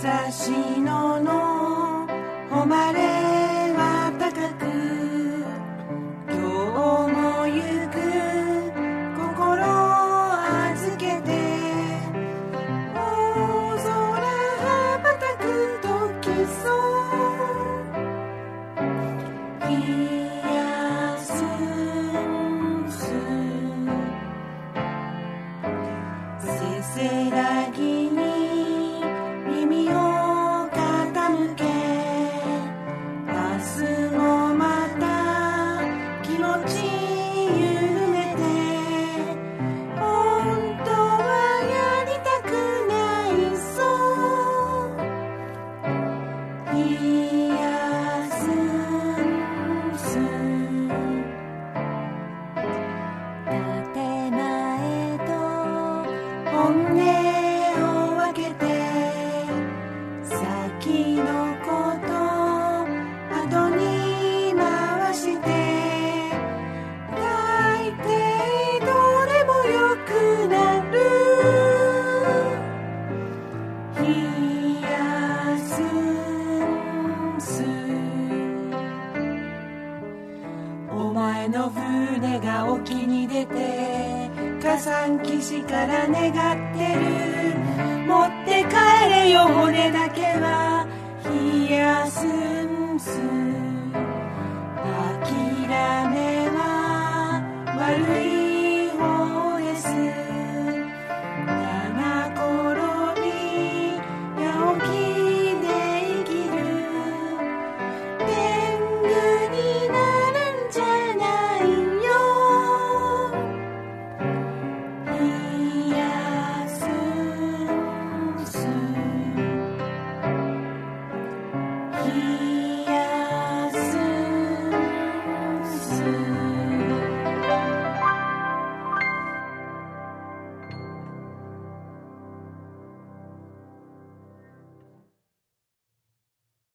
野の誉れは高く今日も行く心預けて大空羽ばたく時そう。冷やすせせらお前の船が沖に出て火山岸から願ってる。持って帰れよ骨だけは。冷やすんす。